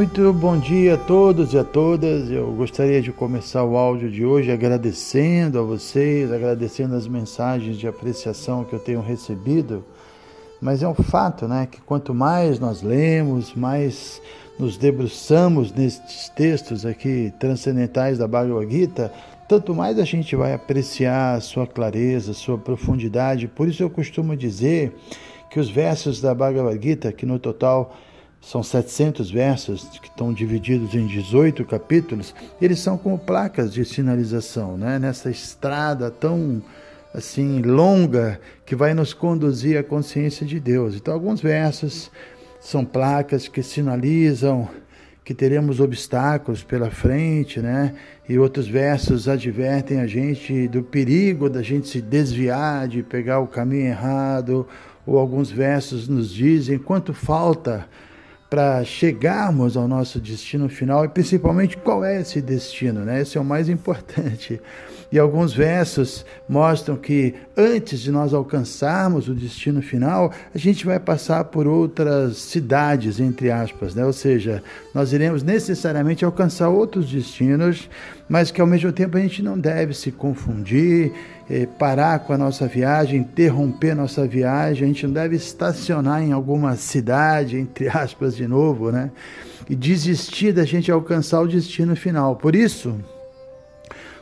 Muito bom dia a todos e a todas. Eu gostaria de começar o áudio de hoje agradecendo a vocês, agradecendo as mensagens de apreciação que eu tenho recebido. Mas é um fato, né, que quanto mais nós lemos, mais nos debruçamos nestes textos aqui transcendentais da Bhagavad Gita, tanto mais a gente vai apreciar a sua clareza, a sua profundidade. Por isso eu costumo dizer que os versos da Bhagavad Gita, que no total são 700 versos que estão divididos em 18 capítulos, eles são como placas de sinalização, né? nessa estrada tão assim longa que vai nos conduzir à consciência de Deus. Então, alguns versos são placas que sinalizam que teremos obstáculos pela frente, né? E outros versos advertem a gente do perigo da gente se desviar, de pegar o caminho errado, ou alguns versos nos dizem quanto falta para chegarmos ao nosso destino final e principalmente qual é esse destino, né? Esse é o mais importante. E alguns versos mostram que antes de nós alcançarmos o destino final, a gente vai passar por outras cidades, entre aspas, né? Ou seja, nós iremos necessariamente alcançar outros destinos, mas que ao mesmo tempo a gente não deve se confundir eh, parar com a nossa viagem, interromper nossa viagem, a gente não deve estacionar em alguma cidade, entre aspas, de novo, né? E desistir da gente alcançar o destino final. Por isso,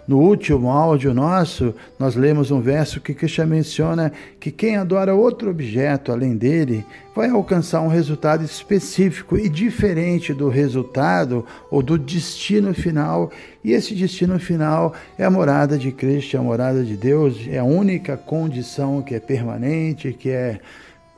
no último áudio nosso, nós lemos um verso que Krishna menciona que quem adora outro objeto além dele vai alcançar um resultado específico e diferente do resultado ou do destino final. E esse destino final é a morada de Cristo, a morada de Deus, é a única condição que é permanente, que é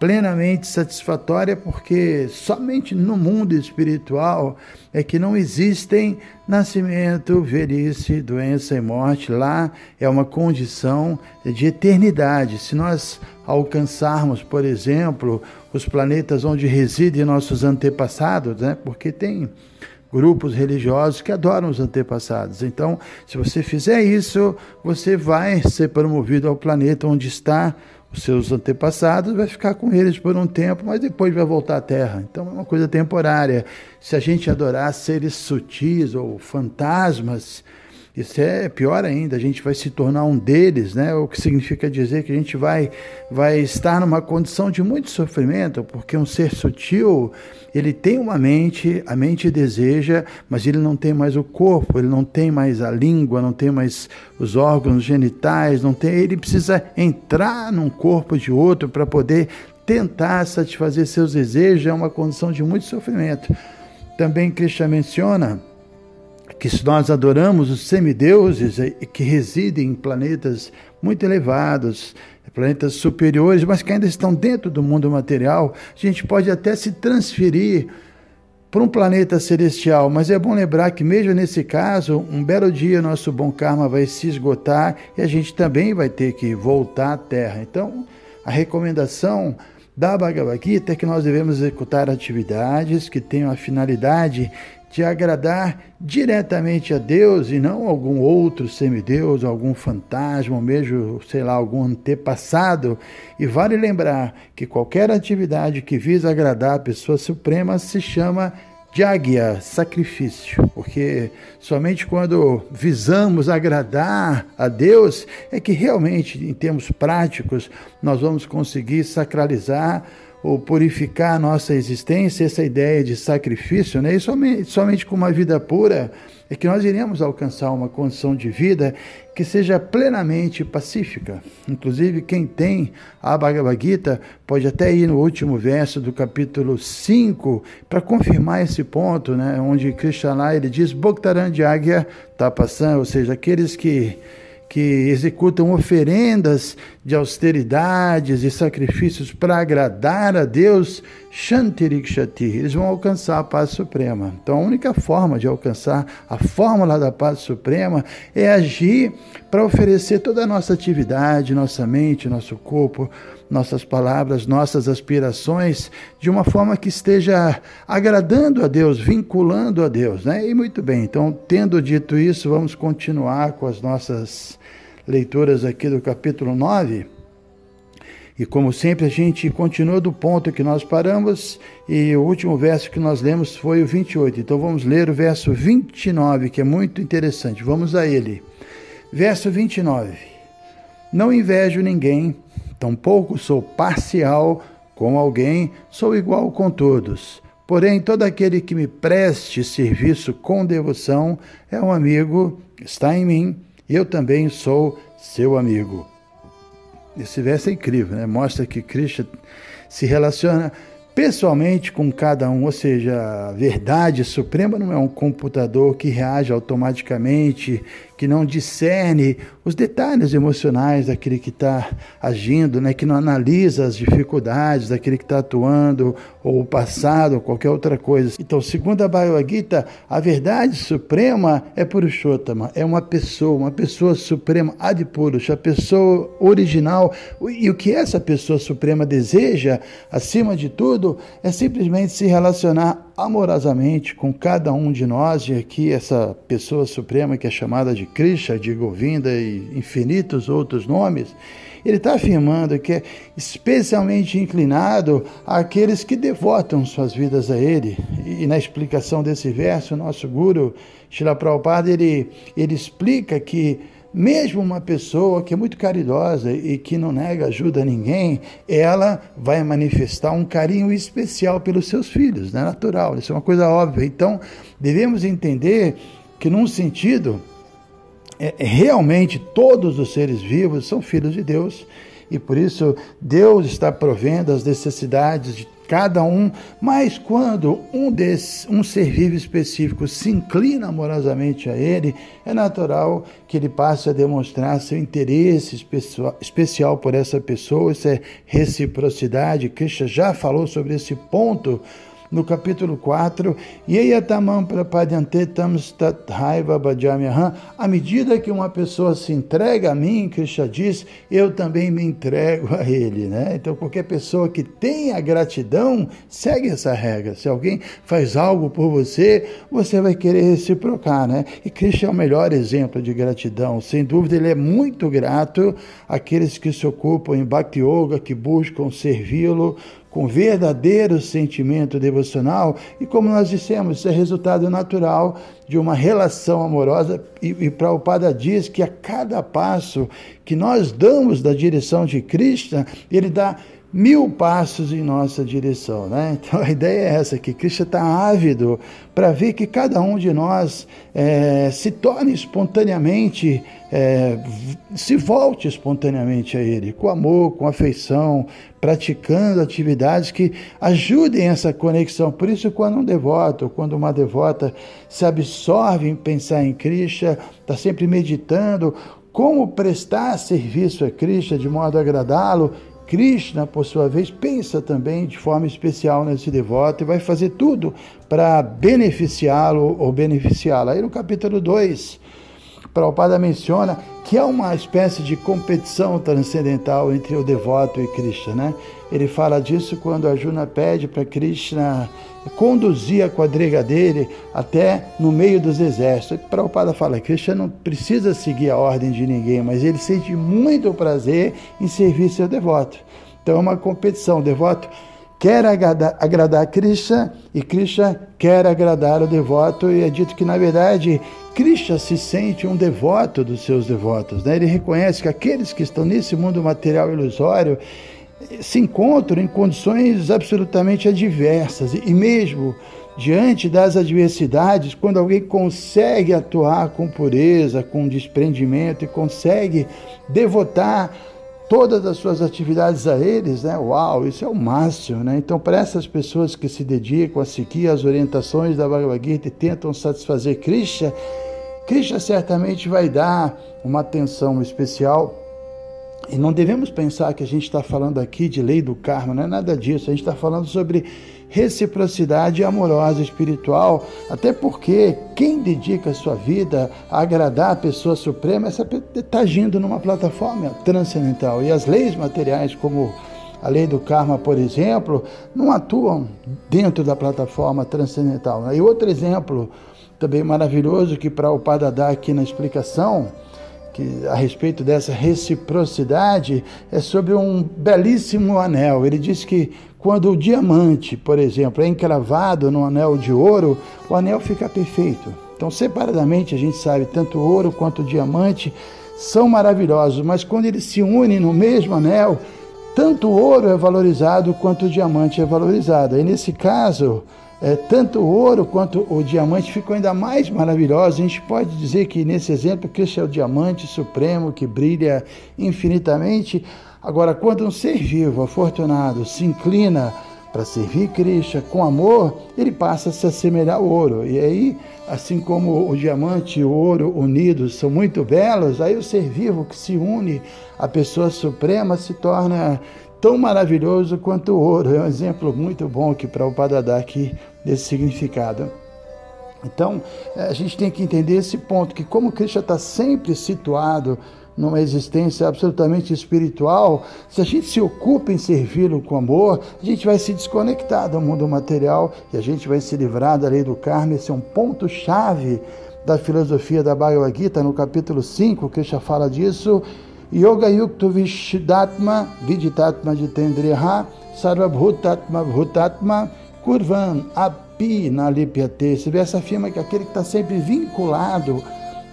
plenamente satisfatória, porque somente no mundo espiritual é que não existem nascimento, velhice, doença e morte. Lá é uma condição de eternidade. Se nós alcançarmos, por exemplo, os planetas onde residem nossos antepassados, né? porque tem grupos religiosos que adoram os antepassados. Então, se você fizer isso, você vai ser promovido ao planeta onde está os seus antepassados, vai ficar com eles por um tempo, mas depois vai voltar à Terra. Então é uma coisa temporária. Se a gente adorar seres sutis ou fantasmas, isso é pior ainda, a gente vai se tornar um deles, né? O que significa dizer que a gente vai, vai estar numa condição de muito sofrimento, porque um ser sutil, ele tem uma mente, a mente deseja, mas ele não tem mais o corpo, ele não tem mais a língua, não tem mais os órgãos genitais, não tem, ele precisa entrar num corpo de outro para poder tentar satisfazer seus desejos, é uma condição de muito sofrimento. Também Krishna menciona que se nós adoramos os semideuses que residem em planetas muito elevados, planetas superiores, mas que ainda estão dentro do mundo material, a gente pode até se transferir para um planeta celestial, mas é bom lembrar que, mesmo nesse caso, um belo dia nosso bom karma vai se esgotar e a gente também vai ter que voltar à Terra. Então, a recomendação da Bhagavad Gita é que nós devemos executar atividades que tenham a finalidade de agradar diretamente a Deus e não algum outro semideus, algum fantasma, ou mesmo, sei lá, algum antepassado. E vale lembrar que qualquer atividade que visa agradar a pessoa suprema se chama Jagya, sacrifício, porque somente quando visamos agradar a Deus é que realmente, em termos práticos, nós vamos conseguir sacralizar ou purificar a nossa existência, essa ideia de sacrifício, né? e somente, somente com uma vida pura é que nós iremos alcançar uma condição de vida que seja plenamente pacífica. Inclusive, quem tem a Bhagavad Gita pode até ir no último verso do capítulo 5 para confirmar esse ponto, né? onde Krishna ele diz Bhaktaran está passando, ou seja, aqueles que que executam oferendas de austeridades e sacrifícios para agradar a Deus, Shantirikshati, eles vão alcançar a paz suprema. Então a única forma de alcançar a fórmula da paz suprema é agir para oferecer toda a nossa atividade, nossa mente, nosso corpo, nossas palavras, nossas aspirações de uma forma que esteja agradando a Deus, vinculando a Deus, né? E muito bem. Então, tendo dito isso, vamos continuar com as nossas leituras aqui do capítulo 9. E como sempre, a gente continua do ponto que nós paramos, e o último verso que nós lemos foi o 28. Então vamos ler o verso 29, que é muito interessante. Vamos a ele. Verso 29. Não invejo ninguém, tampouco sou parcial com alguém, sou igual com todos. Porém, todo aquele que me preste serviço com devoção é um amigo, está em mim eu também sou seu amigo. Esse verso é incrível, né? mostra que Cristo se relaciona pessoalmente com cada um, ou seja, a verdade suprema não é um computador que reage automaticamente, que não discerne os detalhes emocionais daquele que está agindo, né? que não analisa as dificuldades daquele que está atuando, ou o passado, ou qualquer outra coisa. Então, segundo a Bhagavad Gita, a verdade suprema é Purushottama, é uma pessoa, uma pessoa suprema, Adipurusha, a pessoa original. E o que essa pessoa suprema deseja, acima de tudo, é simplesmente se relacionar amorosamente com cada um de nós, e aqui essa pessoa suprema que é chamada de Krishna, de Govinda e infinitos outros nomes, ele está afirmando que é especialmente inclinado àqueles que devotam suas vidas a ele. E na explicação desse verso, nosso guru, Shila Prabhupada, ele, ele explica que mesmo uma pessoa que é muito caridosa e que não nega ajuda a ninguém, ela vai manifestar um carinho especial pelos seus filhos, é natural, isso é uma coisa óbvia. Então, devemos entender que, num sentido, é, realmente todos os seres vivos são filhos de Deus e por isso Deus está provendo as necessidades de cada um, mas quando um, desse, um ser vivo específico se inclina amorosamente a ele, é natural que ele passe a demonstrar seu interesse especial, por essa pessoa, isso é reciprocidade. Krishna já falou sobre esse ponto no capítulo 4, Yeyatamam prapadyantetam raiva bhajamyaham, à medida que uma pessoa se entrega a mim, Krishna diz, eu também me entrego a ele, né? Então qualquer pessoa que tenha gratidão, segue essa regra. Se alguém faz algo por você, você vai querer reciprocar, né? E Krishna é o melhor exemplo de gratidão. Sem dúvida, ele é muito grato àqueles que se ocupam em Bhakti Yoga, que buscam servi-lo, com verdadeiro sentimento devocional, e como nós dissemos, isso é resultado natural de uma relação amorosa, e, e Prabhupada diz que a cada passo que nós damos da direção de Cristo, ele dá mil passos em nossa direção. Né? Então a ideia é essa, que Cristo está ávido para ver que cada um de nós é, se torne espontaneamente, é, se volte espontaneamente a Ele, com amor, com afeição, praticando atividades que ajudem essa conexão. Por isso, quando um devoto, quando uma devota se absorve em pensar em Cristo, está sempre meditando, como prestar serviço a Cristo de modo a agradá-lo, Krishna, por sua vez, pensa também de forma especial nesse devoto e vai fazer tudo para beneficiá-lo ou beneficiá-la. Aí no capítulo 2, Prabhupada menciona que há uma espécie de competição transcendental entre o devoto e Krishna. Né? Ele fala disso quando Arjuna pede para Krishna conduzir a quadriga dele até no meio dos exércitos. E Prabhupada fala Krishna não precisa seguir a ordem de ninguém, mas ele sente muito prazer em servir seu devoto. Então é uma competição. O devoto quer agradar, agradar Krishna e Krishna quer agradar o devoto, e é dito que, na verdade, Krishna se sente um devoto dos seus devotos. Né? Ele reconhece que aqueles que estão nesse mundo material ilusório se encontram em condições absolutamente adversas e mesmo diante das adversidades, quando alguém consegue atuar com pureza, com desprendimento e consegue devotar todas as suas atividades a eles, né? Uau, isso é o máximo, né? Então, para essas pessoas que se dedicam a seguir as orientações da Bhagavad Gita e tentam satisfazer Krishna, Krishna certamente vai dar uma atenção especial e não devemos pensar que a gente está falando aqui de lei do karma, não é nada disso. A gente está falando sobre reciprocidade amorosa espiritual, até porque quem dedica a sua vida a agradar a pessoa suprema está agindo numa plataforma transcendental. E as leis materiais, como a lei do karma, por exemplo, não atuam dentro da plataforma transcendental. E outro exemplo também maravilhoso que para o Pada dar aqui na explicação que, a respeito dessa reciprocidade é sobre um belíssimo anel. Ele diz que quando o diamante, por exemplo, é encravado no anel de ouro, o anel fica perfeito. Então, separadamente, a gente sabe, tanto o ouro quanto o diamante são maravilhosos, mas quando eles se unem no mesmo anel, tanto o ouro é valorizado quanto o diamante é valorizado. E nesse caso, é, tanto o ouro quanto o diamante ficam ainda mais maravilhosos. A gente pode dizer que nesse exemplo, Cristo é o diamante supremo que brilha infinitamente. Agora, quando um ser vivo, afortunado, se inclina para servir Cristo com amor, ele passa a se assemelhar ao ouro. E aí, assim como o diamante e o ouro unidos são muito belos, aí o ser vivo que se une à pessoa suprema se torna tão maravilhoso quanto o ouro. É um exemplo muito bom aqui para o Padadá aqui desse significado. Então, eh, a gente tem que entender esse ponto, que como Cristo está sempre situado numa existência absolutamente espiritual, se a gente se ocupa em servi-lo com amor, a gente vai se desconectar do mundo material e a gente vai se livrar da lei do karma. Esse é um ponto-chave da filosofia da Bhagavad Gita, no capítulo 5, que já fala disso. Yoga Yukto Vishidatma Viditatma Jitendriha Sarvabhutatma Bhutatma Kurvan Api Nalipyate. Esse verso afirma que aquele que está sempre vinculado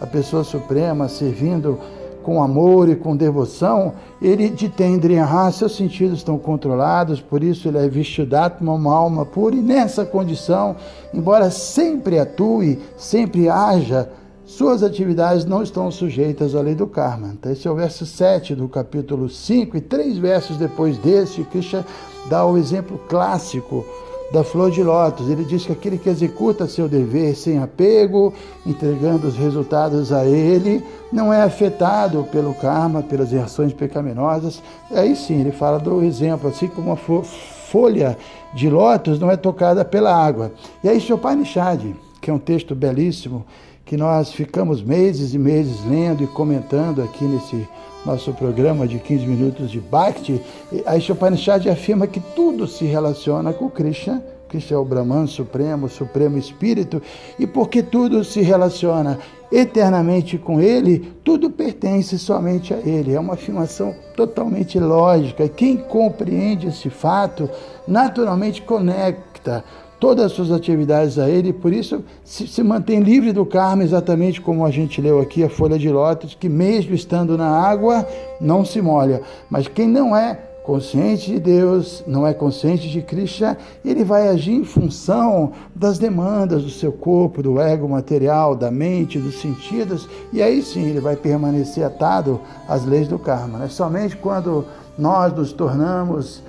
à pessoa suprema, servindo com amor e com devoção, ele de Tendriha, seus sentidos estão controlados, por isso ele é Vishudatma, uma alma pura, e nessa condição, embora sempre atue, sempre haja, suas atividades não estão sujeitas à lei do karma. Então, esse é o verso 7 do capítulo 5, e três versos depois desse, Krishna dá o exemplo clássico da flor de lótus. Ele diz que aquele que executa seu dever sem apego, entregando os resultados a ele, não é afetado pelo karma, pelas reações pecaminosas. Aí sim, ele fala do exemplo, assim como uma folha de lótus não é tocada pela água. E aí, Chopanishad, que é um texto belíssimo, que nós ficamos meses e meses lendo e comentando aqui nesse nosso programa de 15 minutos de Bhakti, a Ishopanishad afirma que tudo se relaciona com Krishna, Krishna é o Brahman supremo, supremo espírito, e porque tudo se relaciona eternamente com ele, tudo pertence somente a ele. É uma afirmação totalmente lógica. Quem compreende esse fato naturalmente conecta todas as suas atividades a Ele, por isso se, se, mantém livre do karma, exatamente como a gente leu aqui, a folha de lótus, que mesmo estando na água, não se molha. Mas quem não é consciente de Deus, não é consciente de Krishna, ele vai agir em função das demandas do seu corpo, do ego material, da mente, dos sentidos, e aí sim ele vai permanecer atado às leis do karma. Né? Somente quando nós nos tornamos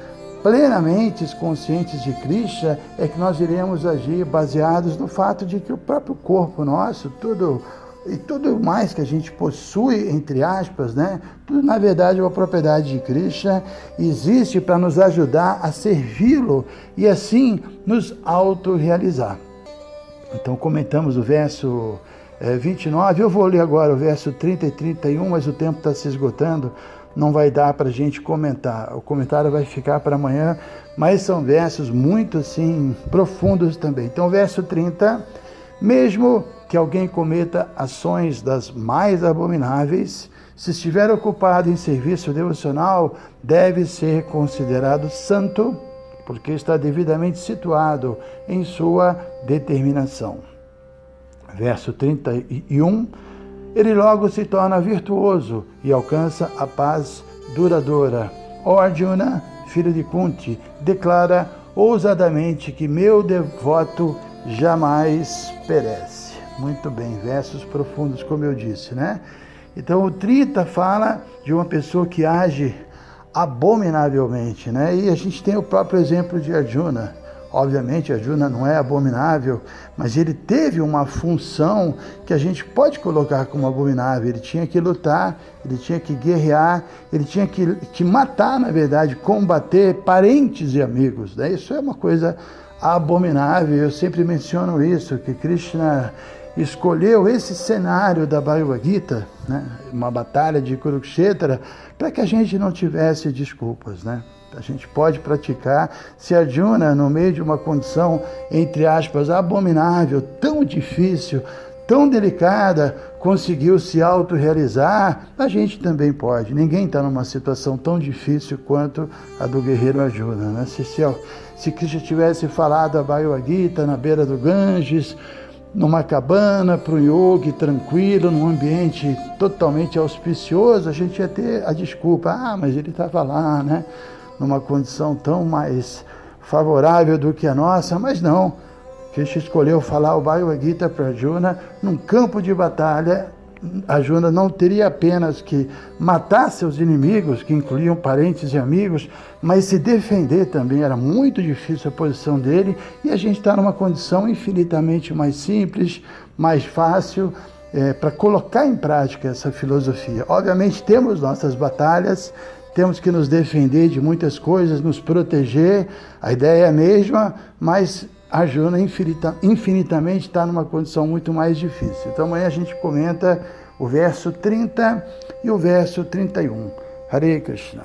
plenamente conscientes de Krishna, é que nós iremos agir baseados no fato de que o próprio corpo nosso, tudo e tudo mais que a gente possui, entre aspas, né? Tudo na verdade é uma propriedade de Krishna, existe para nos ajudar a servi-lo e assim nos autorrealizar. Então comentamos o verso é, 29, eu vou ler agora o verso 30 e 31, mas o tempo está se esgotando não vai dar para a gente comentar. O comentário vai ficar para amanhã, mas são versos muito assim profundos também. Então, verso 30, mesmo que alguém cometa ações das mais abomináveis, se estiver ocupado em serviço devocional, deve ser considerado santo, porque está devidamente situado em sua determinação. Verso 31 ele logo se torna virtuoso e alcança a paz duradoura. Ó Arjuna, filho de Kunti, declara ousadamente que meu devoto jamais perece. Muito bem, versos profundos, como eu disse, né? Então o 30 fala de uma pessoa que age abominavelmente, né? E a gente tem o próprio exemplo de Arjuna. Obviamente, Arjuna não é abominável, mas ele teve uma função que a gente pode colocar como abominável. Ele tinha que lutar, ele tinha que guerrear, ele tinha que, que matar, na verdade, combater parentes e amigos. Né? Isso é uma coisa abominável. Eu sempre menciono isso, que Krishna escolheu esse cenário da Bhagavad Gita, né? uma batalha de Kurukshetra, para que a gente não tivesse desculpas, né? A gente pode praticar. Se Arjuna, no meio de uma condição, entre aspas, abominável, tão difícil, tão delicada, conseguiu se autorrealizar, a gente também pode. Ninguém está numa situação tão difícil quanto a do guerreiro Arjuna. Né? Se, se, se Krishna tivesse falado a Bhagavad Gita na beira do Ganges, numa cabana para o yogi tranquilo, num ambiente totalmente auspicioso, a gente ia ter a desculpa, ah, mas ele estava lá, né? Numa condição tão mais favorável do que a nossa, mas não. Krishna escolheu falar o Bhagavad Gita para Arjuna num campo de batalha Arjuna não teria apenas que matar seus inimigos, que incluíam parentes e amigos, mas se defender também. Era muito difícil a posição dele e a gente está numa condição infinitamente mais simples, mais fácil é, para colocar em prática essa filosofia. Obviamente, temos nossas batalhas, temos que nos defender de muitas coisas, nos proteger, a ideia é a mesma, mas Arjuna infinita, infinitamente está numa condição muito mais difícil. Então amanhã a gente comenta o verso 30 e o verso 31. Hare Krishna.